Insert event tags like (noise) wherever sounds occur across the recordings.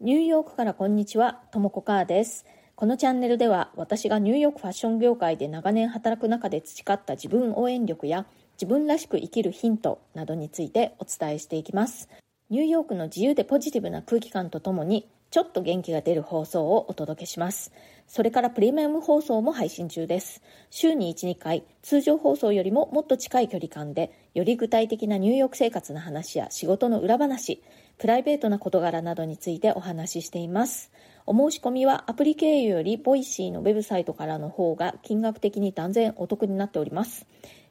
ニューヨークからこんにちは、ともこかーです。このチャンネルでは私がニューヨークファッション業界で長年働く中で培った自分応援力や自分らしく生きるヒントなどについてお伝えしていきます。ニューヨークの自由でポジティブな空気感とともにちょっと元気が出る放送をお届けします。それからプレミアム放送も配信中です。週に1、2回、通常放送よりももっと近い距離感で、より具体的なニューヨーク生活の話や仕事の裏話、プライベートな事柄などについてお話ししています。お申し込みはアプリ経由より Voicy のウェブサイトからの方が金額的に断然お得になっております。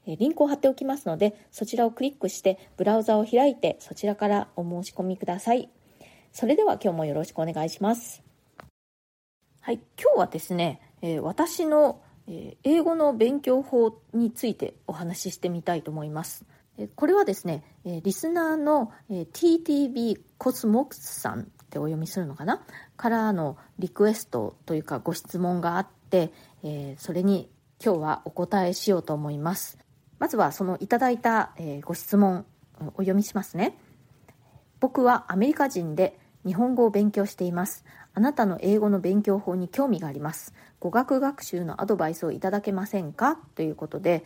リンクを貼っておきますので、そちらをクリックしてブラウザを開いてそちらからお申し込みください。それでは今日もよろしくお願いします。はい、今日はですね、えー、私の、えー、英語の勉強法についてお話ししてみたいと思います。えー、これはですね、えリスナーの、え TTB コスモクスさんってお読みするのかな？からのリクエストというかご質問があって、えそれに今日はお答えしようと思います。まずはそのいただいた、えご質問お読みしますね。僕はアメリカ人で日本語を勉強しています。あなたの英語の勉強法に興味があります。語学学習のアドバイスをいただけませんか？ということで、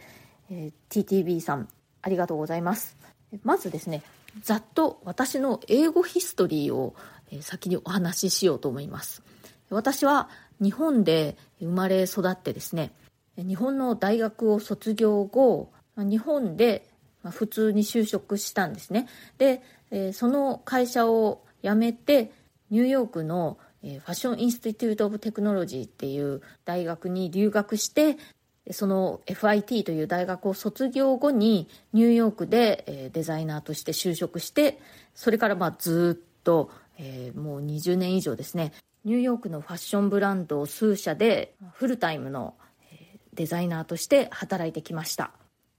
えー、TTB さん、ありがとうございます。まずですね、ざっと私の英語ヒストリーを先にお話ししようと思います。私は日本で生まれ育ってですね、日本の大学を卒業後、日本で普通に就職したんですね。で、その会社を辞めて、ニューヨークのファッション・インスティテュート・オブ・テクノロジーっていう大学に留学してその FIT という大学を卒業後にニューヨークで、デザイナーとして就職してそれからまあずっと、えー、もう20年以上ですね。ニューヨークのファッションブランド数社でフルタイムのデザイナーとして働いてきました。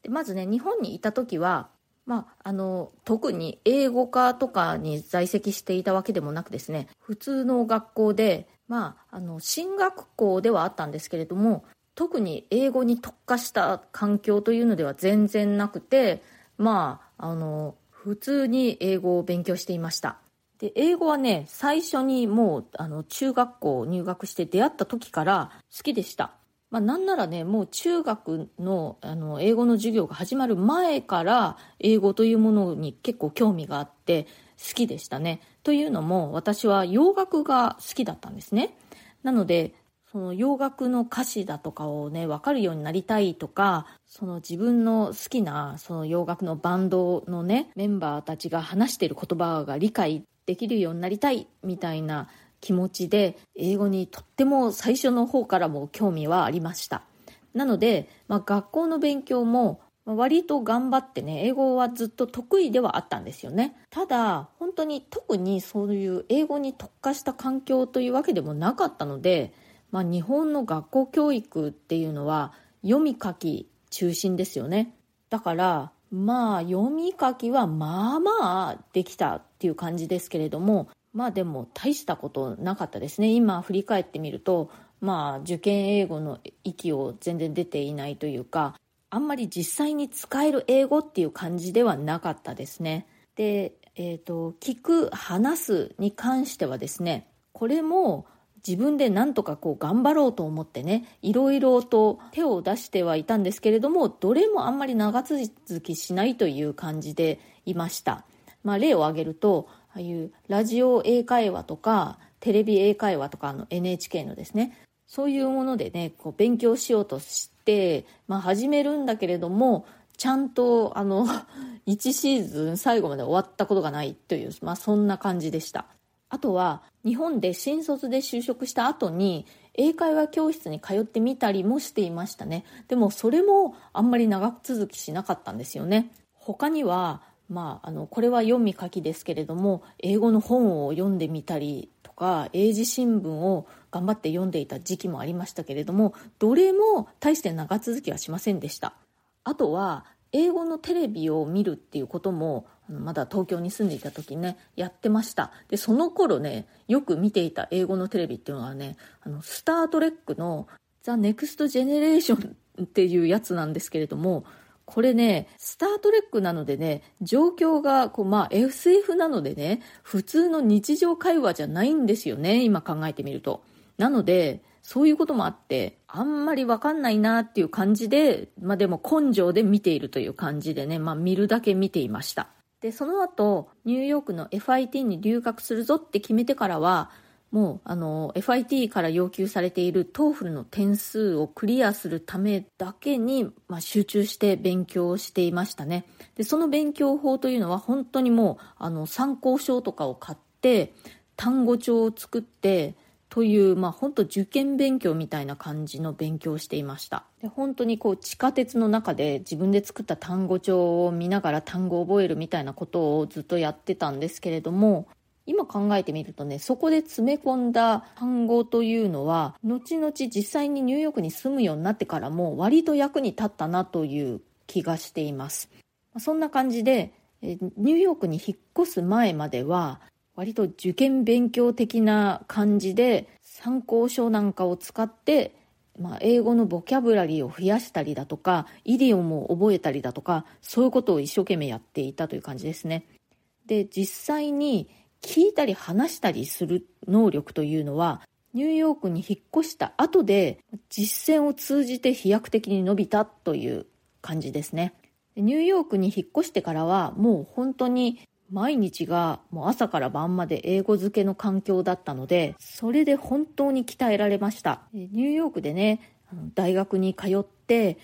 でまずね日本にいた時はまあ、あの特に英語科とかに在籍していたわけでもなくですね普通の学校で、まあ、あの進学校ではあったんですけれども特に英語に特化した環境というのでは全然なくてまああの普通に英語を勉強していました。で英語はね最初にもうあの中学校入学して出会った時から好きでした。まあ、なんならね、もう中学のあの英語の授業が始まる前から英語というものに結構興味があって好きでしたね。というのも私は洋楽が好きだったんですね。なので、その洋楽の歌詞だとかをね、わかるようになりたいとか、その自分の好きなその洋楽のバンドのね、メンバーたちが話している言葉が理解できるようになりたいみたいな気持ちで英語にとっても最初の方からも興味はありました。なので、まあ、学校の勉強も割と頑張ってね英語はずっと得意ではあったんですよね。ただ本当に特にそういう英語に特化した環境というわけでもなかったので、まあ、日本の学校教育っていうのは読み書き中心ですよね。だからまあ読み書きはまあまあできたっていう感じですけれどもまあでも大したことなかったですね。今振り返ってみるとまあ受験英語の域を全然出ていないというかあんまり実際に使える英語っていう感じではなかったですね。で、えーと、聞く話すに関してはですねこれも自分で何とかこう頑張ろうと思ってねいろいろと手を出してはいたんですけれどもどれもあんまり長続きしないという感じでいました、まあ、例を挙げるとああいうラジオ英会話とかテレビ英会話とかの NHK のですね。そういうものでねこう勉強しようとして、まあ、始めるんだけれどもちゃんとあの (laughs) 1シーズン最後まで終わったことがないという、まあ、そんな感じでした。あとは日本で新卒で就職した後に英会話教室に通ってみたりもしていましたね。でもそれもあんまり長続きしなかったんですよね。他にはまあ、あのこれは読み書きですけれども英語の本を読んでみたりとか英字新聞を頑張って読んでいた時期もありましたけれどもどれも大して長続きはしませんでした。あとは英語のテレビを見るっていうこともまだ東京に住んでいた時ねやってました。でその頃ねよく見ていた英語のテレビっていうのはねあのスター・トレックの「The Next Generation」っていうやつなんですけれどもこれね、スタートレックなのでね、状況が、こう、まあ、SF なのでね、普通の日常会話じゃないんですよね、今考えてみると。なので、そういうこともあって、あんまりわかんないなっていう感じで、まあでも根性で見ているという感じでね、まあ見るだけ見ていました。で、その後、ニューヨークの FIT に留学するぞって決めてからは、もう、あの、FIT から要求されている TOEFL の点数をクリアするためだけに、まあ、集中して勉強していましたね。で、その勉強法というのは本当にもう、あの、参考書とかを買って、単語帳を作って、という、まあ、本当受験勉強みたいな感じの勉強をしていました。で本当にこう地下鉄の中で自分で作った単語帳を見ながら単語を覚えるみたいなことをずっとやってたんですけれども、今考えてみるとね、そこで詰め込んだ単語というのは、後々実際にニューヨークに住むようになってからも割と役に立ったなという気がしています。そんな感じで、ニューヨークに引っ越す前までは、割と受験勉強的な感じで、参考書なんかを使って、まあ、英語のボキャブラリーを増やしたりだとか、イディオムを覚えたりだとか、そういうことを一生懸命やっていたという感じですね。で、実際に聞いたり話したりする能力というのは、ニューヨークに引っ越した後で実践を通じて飛躍的に伸びたという感じですね。ニューヨークに引っ越してからはもう本当に毎日がもう朝から晩まで英語漬けの環境だったので、それで本当に鍛えられました。ニューヨークでね、大学に通って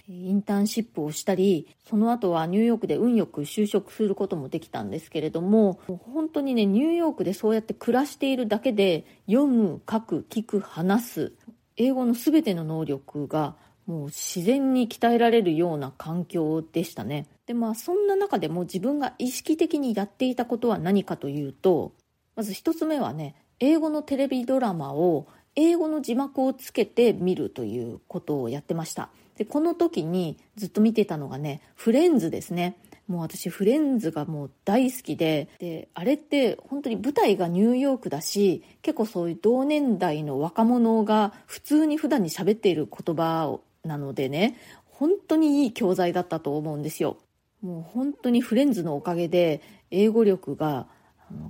インターンシップをしたりその後はニューヨークで運よく就職することもできたんですけれども本当にねニューヨークでそうやって暮らしているだけで読む書く聞く話す英語の全ての能力がもう自然に鍛えられるような環境でしたね。でまあそんな中でも自分が意識的にやっていたことは何かというとまず一つ目はね英語のテレビドラマを英語の字幕をつけて見るということをやってました。で、この時にずっと見てたのがね、フレンズですね。もう私フレンズがもう大好きで、で、あれって本当に舞台がニューヨークだし、結構そういう同年代の若者が普通に普段に喋っている言葉なのでね、本当にいい教材だったと思うんですよ。もう本当にフレンズのおかげで英語力が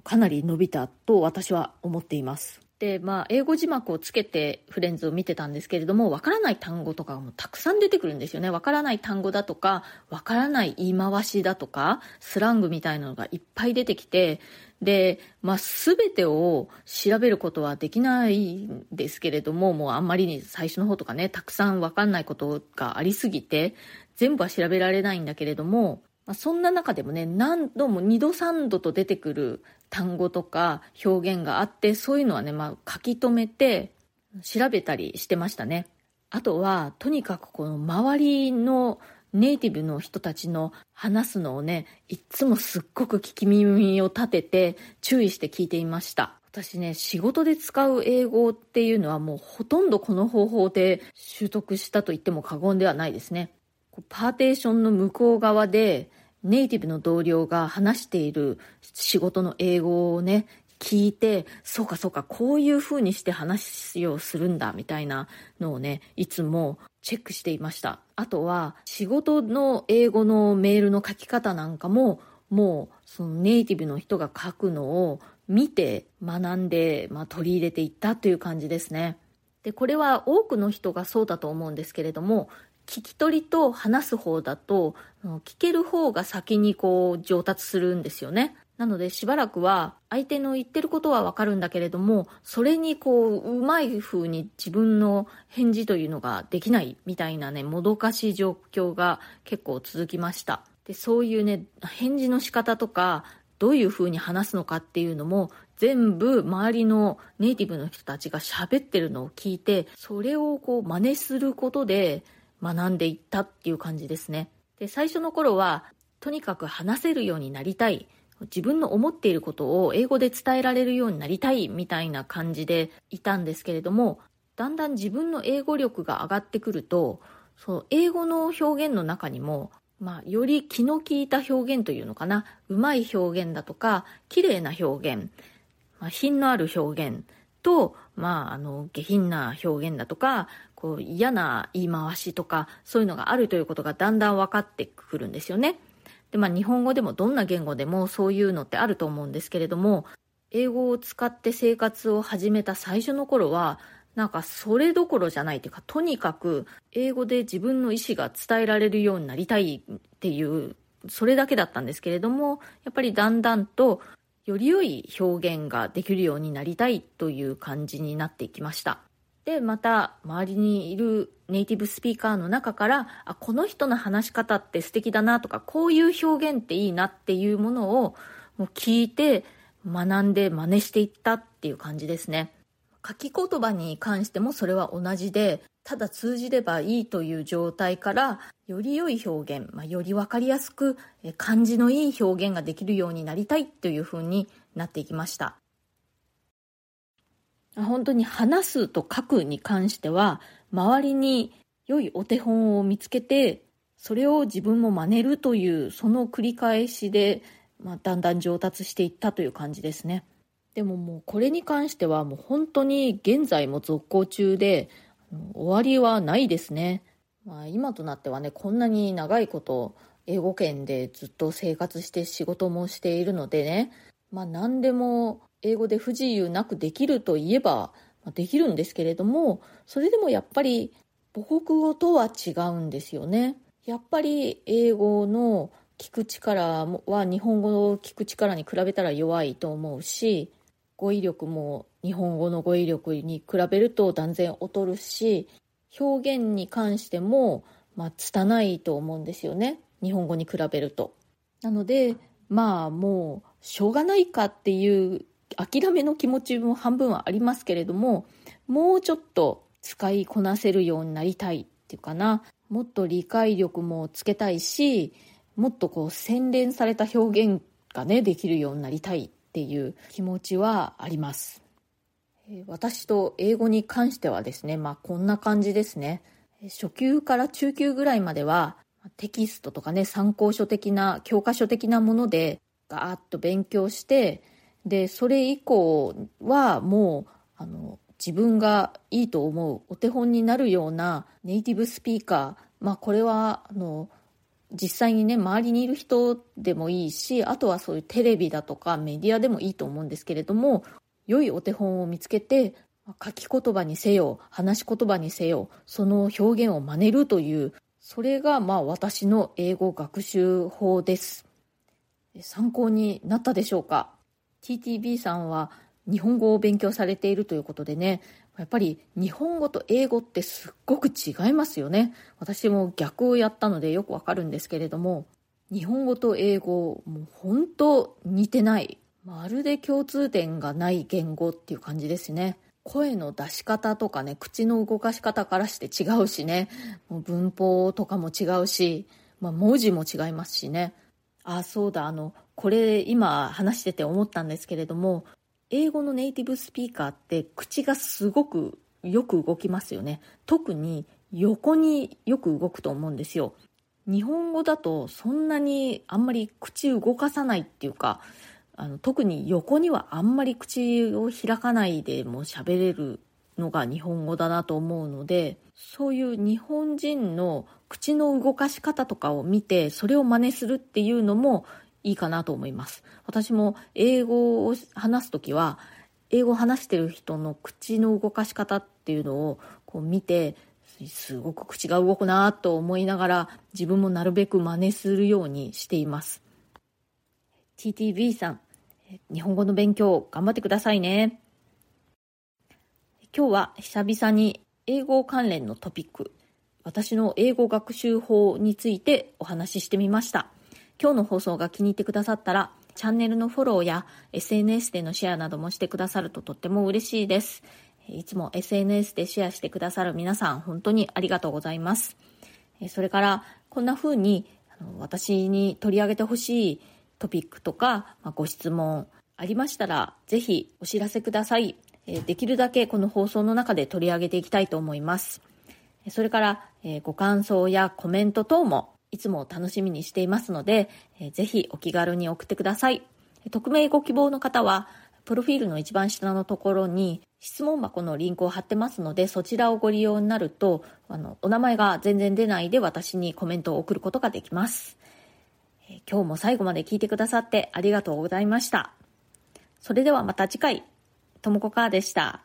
かなり伸びたと私は思っています。で、まあ、英語字幕をつけてフレンズを見てたんですけれども、わからない単語とかもたくさん出てくるんですよね。わからない単語だとか、わからない言い回しだとか、スラングみたいなのがいっぱい出てきて、で、まあ、すべてを調べることはできないんですけれども、もうあんまりに最初の方とかね、たくさんわかんないことがありすぎて、全部は調べられないんだけれども、ま、そんな中でもね、何度も2度3度と出てくる単語とか表現があって、そういうのはね、まあ、書き留めて調べたりしてましたね。あとは、とにかくこの周りのネイティブの人たちの話すのをね、いつもすっごく聞き耳を立てて注意して聞いていました。私ね、仕事で使う英語っていうのはもうほとんどこの方法で習得したと言っても過言ではないですね。パーテーションの向こう側でネイティブの同僚が話している仕事の英語をね、聞いて、そうかそうか、こういう風にして話をするんだ、みたいなのをね、いつもチェックしていました。あとは、仕事の英語のメールの書き方なんかも、もう、そのネイティブの人が書くのを見て学んで、まあ、取り入れていったという感じですね。で、これは多くの人がそうだと思うんですけれども、聞き取りと話す方だと、聞ける方が先にこう上達するんですよね。なのでしばらくは相手の言ってることはわかるんだけれども、それにこう、うまい風に自分の返事というのができないみたいなね、もどかしい状況が結構続きました。で、そういうね、返事の仕方とか、どういう風に話すのかっていうのも全部周りのネイティブの人たちが喋ってるのを聞いて、それをこう真似することで、学んでいったっていう感じですね。で、最初の頃は、とにかく話せるようになりたい。自分の思っていることを英語で伝えられるようになりたいみたいな感じでいたんですけれども、だんだん自分の英語力が上がってくると、その英語の表現の中にも、まあ、より気の利いた表現というのかな、うまい表現だとか、綺麗な表現、まあ、品のある表現と、まあ、あの、下品な表現だとか、こう、嫌な言い回しとか、そういうのがあるということがだんだん分かってくるんですよね。で、まあ、日本語でもどんな言語でもそういうのってあると思うんですけれども、英語を使って生活を始めた最初の頃は、なんかそれどころじゃないというか、とにかく英語で自分の意思が伝えられるようになりたいっていう、それだけだったんですけれども、やっぱりだんだんとより良い表現ができるようになりたいという感じになっていきました。で、また、周りにいるネイティブスピーカーの中から、あ、この人の話し方って素敵だなとか、こういう表現っていいなっていうものをもう聞いて、学んで真似していったっていう感じですね。書き言葉に関してもそれは同じで、ただ通じればいいという状態から、より良い表現、まあ、より分かりやすく、感じのいい表現ができるようになりたいというふうになっていきました。本当に話すと書くに関しては、周りに良いお手本を見つけて、それを自分も真似るという、その繰り返しで、まあ、だんだん上達していったという感じですね。でももうこれに関してはもう本当に現在も続行中で、終わりはないですね。まあ、今となってはね、こんなに長いこと英語圏でずっと生活して仕事もしているのでね、まあ何でも英語で不自由なくできるといえばできるんですけれども、それでもやっぱり母国語とは違うんですよね。やっぱり英語の聞く力は日本語を聞く力に比べたら弱いと思うし、語彙力も日本語の語彙力に比べると断然劣るし表現に関しても、まあ、拙いと思うんですよね日本語に比べると。なのでまあもうしょうがないかっていう諦めの気持ちも半分はありますけれどももうちょっと使いこなせるようになりたいっていうかなもっと理解力もつけたいしもっとこう洗練された表現がねできるようになりたいっていう気持ちはあります。私と英語に関してはですね、まあこんな感じですね。初級から中級ぐらいまではテキストとかね、参考書的な、教科書的なものでガーッと勉強して、で、それ以降はもう、あの、自分がいいと思うお手本になるようなネイティブスピーカー、まあこれは、あの、実際にね周りにいる人でもいいしあとはそういうテレビだとかメディアでもいいと思うんですけれども良いお手本を見つけて書き言葉にせよ話し言葉にせよその表現を真似るというそれがまあ私の英語学習法です。参考になったでしょうか？TTB さんは日本語を勉強されているということでねやっぱり日本語と英語ってすっごく違いますよね。私も逆をやったのでよくわかるんですけれども、日本語と英語、もう本当似てない。まるで共通点がない言語っていう感じですね。声の出し方とかね、口の動かし方からして違うしね、もう文法とかも違うし、まあ、文字も違いますしね。あ、そうだ、あの、これ今話してて思ったんですけれども、英語のネイティブスピーカーって口がすごくよく動きますよね。特に横によく動くと思うんですよ。日本語だとそんなにあんまり口動かさないっていうか、あの特に横にはあんまり口を開かないでも喋れるのが日本語だなと思うので、そういう日本人の口の動かし方とかを見て、それを真似するっていうのもいいかなと思います。私も英語を話す時は、英語を話してる人の口の動かし方っていうのをこう見て、すごく口が動くなと思いながら自分もなるべく真似するようにしています。TTB さん、日本語の勉強頑張ってくださいね。今日は久々に英語関連のトピック、私の英語学習法についてお話ししてみました。今日の放送が気に入ってくださったら、チャンネルのフォローや SNS でのシェアなどもしてくださるととっても嬉しいです。いつも SNS でシェアしてくださる皆さん、本当にありがとうございます。それから、こんな風に私に取り上げてほしいトピックとか、ご質問ありましたら、ぜひお知らせください。できるだけこの放送の中で取り上げていきたいと思います。それから、ご感想やコメント等もいつも楽しみにしていますので、えー、ぜひお気軽に送ってください。匿名ご希望の方は、プロフィールの一番下のところに質問箱のリンクを貼ってますので、そちらをご利用になると、あの、お名前が全然出ないで私にコメントを送ることができます。え今日も最後まで聞いてくださってありがとうございました。それではまた次回、ともこかーでした。